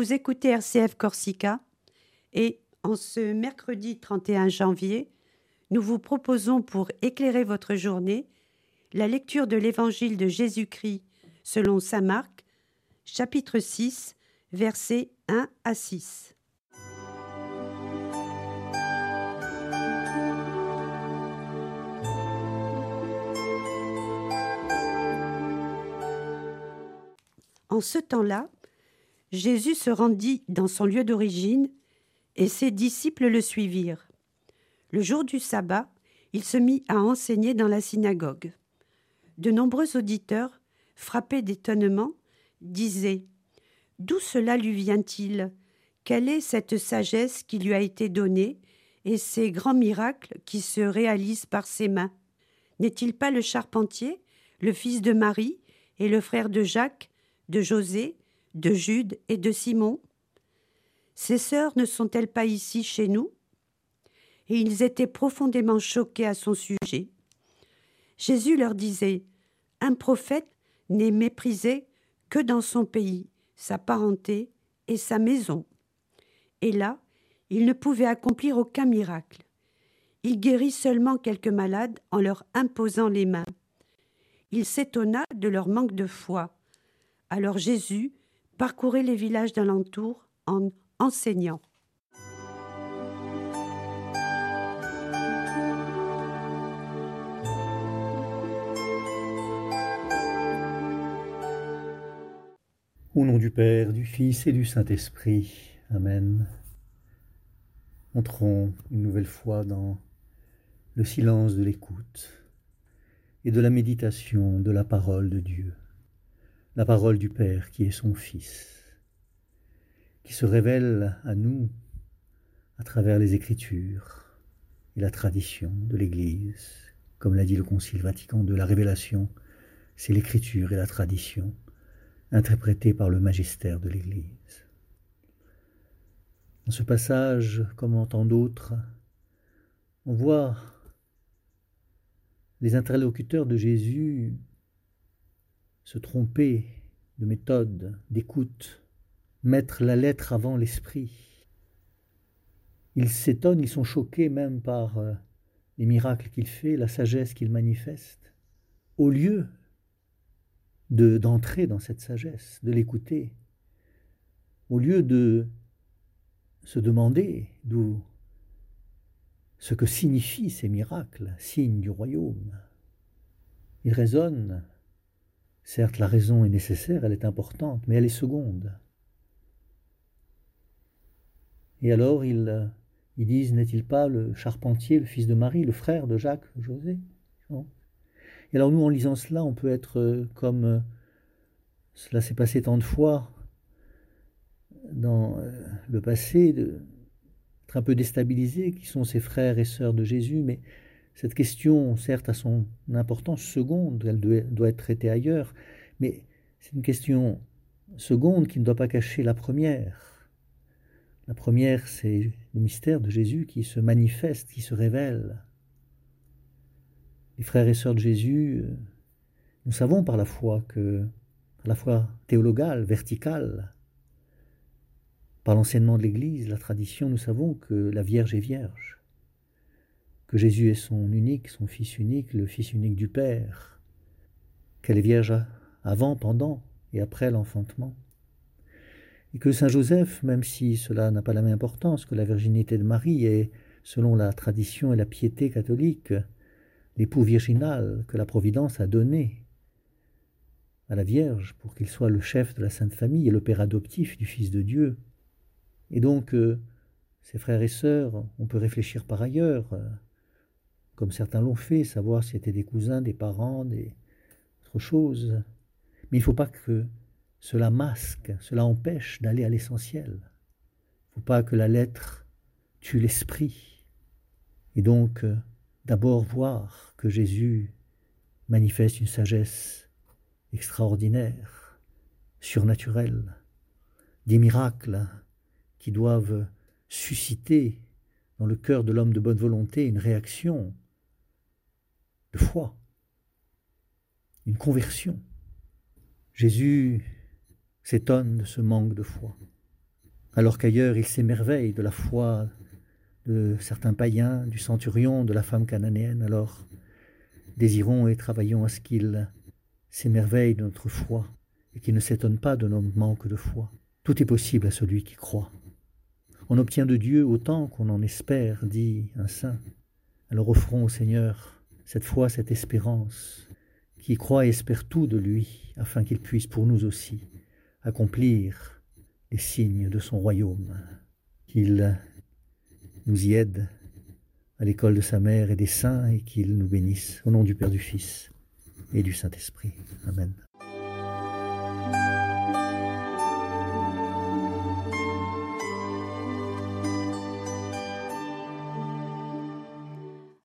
Vous écoutez RCF Corsica et en ce mercredi 31 janvier, nous vous proposons pour éclairer votre journée la lecture de l'Évangile de Jésus-Christ selon Saint Marc, chapitre 6, versets 1 à 6. En ce temps-là, Jésus se rendit dans son lieu d'origine et ses disciples le suivirent. Le jour du sabbat, il se mit à enseigner dans la synagogue. De nombreux auditeurs, frappés d'étonnement, disaient D'où cela lui vient-il? Quelle est cette sagesse qui lui a été donnée et ces grands miracles qui se réalisent par ses mains? N'est-il pas le charpentier, le fils de Marie et le frère de Jacques, de José, de Jude et de Simon Ces sœurs ne sont-elles pas ici chez nous? Et ils étaient profondément choqués à son sujet. Jésus leur disait Un prophète n'est méprisé que dans son pays, sa parenté et sa maison. Et là, il ne pouvait accomplir aucun miracle. Il guérit seulement quelques malades en leur imposant les mains. Il s'étonna de leur manque de foi. Alors Jésus parcourait les villages d'alentour en enseignant. Au nom du Père, du Fils et du Saint-Esprit. Amen. Entrons une nouvelle fois dans le silence de l'écoute et de la méditation de la parole de Dieu la parole du Père qui est son Fils, qui se révèle à nous à travers les Écritures et la tradition de l'Église. Comme l'a dit le Concile Vatican II, la révélation, c'est l'Écriture et la tradition interprétées par le magistère de l'Église. Dans ce passage, comme en tant d'autres, on voit les interlocuteurs de Jésus se tromper de méthode, d'écoute, mettre la lettre avant l'esprit. Ils s'étonnent, ils sont choqués même par euh, les miracles qu'il fait, la sagesse qu'il manifeste, au lieu de d'entrer dans cette sagesse, de l'écouter, au lieu de se demander d'où ce que signifient ces miracles, signes du royaume. Ils raisonnent Certes, la raison est nécessaire, elle est importante, mais elle est seconde. Et alors, ils, ils disent, n'est-il pas le charpentier, le fils de Marie, le frère de Jacques, José? Et alors, nous, en lisant cela, on peut être euh, comme euh, cela s'est passé tant de fois dans euh, le passé, être un peu déstabilisé, qui sont ces frères et sœurs de Jésus, mais cette question, certes, a son importance seconde, elle doit être traitée ailleurs, mais c'est une question seconde qui ne doit pas cacher la première. La première, c'est le mystère de Jésus qui se manifeste, qui se révèle. Les frères et sœurs de Jésus, euh, nous savons par la foi que, par la foi théologale, verticale, par l'enseignement de l'Église, la tradition, nous savons que la Vierge est vierge que Jésus est son unique, son Fils unique, le Fils unique du Père, qu'elle est vierge avant, pendant et après l'enfantement. Et que Saint Joseph, même si cela n'a pas la même importance que la virginité de Marie, est, selon la tradition et la piété catholique, l'époux virginal que la Providence a donné à la Vierge pour qu'il soit le chef de la Sainte Famille et le père adoptif du Fils de Dieu. Et donc, euh, ses frères et sœurs, on peut réfléchir par ailleurs, euh, comme certains l'ont fait, savoir si c'était des cousins, des parents, des autre chose. Mais il ne faut pas que cela masque, cela empêche d'aller à l'essentiel. Il ne faut pas que la lettre tue l'esprit. Et donc, euh, d'abord voir que Jésus manifeste une sagesse extraordinaire, surnaturelle, des miracles qui doivent susciter dans le cœur de l'homme de bonne volonté une réaction de foi, une conversion. Jésus s'étonne de ce manque de foi. alors qu'ailleurs il s'émerveille de la foi de certains païens, du centurion, de la femme cananéenne, alors désirons et travaillons à ce qu'il s'émerveille de notre foi et qu'il ne s'étonne pas de notre manque de foi. Tout est possible à celui qui croit. On obtient de Dieu autant qu'on en espère, dit un saint. Alors offrons au Seigneur cette foi, cette espérance, qui croit et espère tout de lui, afin qu'il puisse pour nous aussi accomplir les signes de son royaume, qu'il nous y aide à l'école de sa mère et des saints et qu'il nous bénisse au nom du Père, du Fils et du Saint-Esprit. Amen.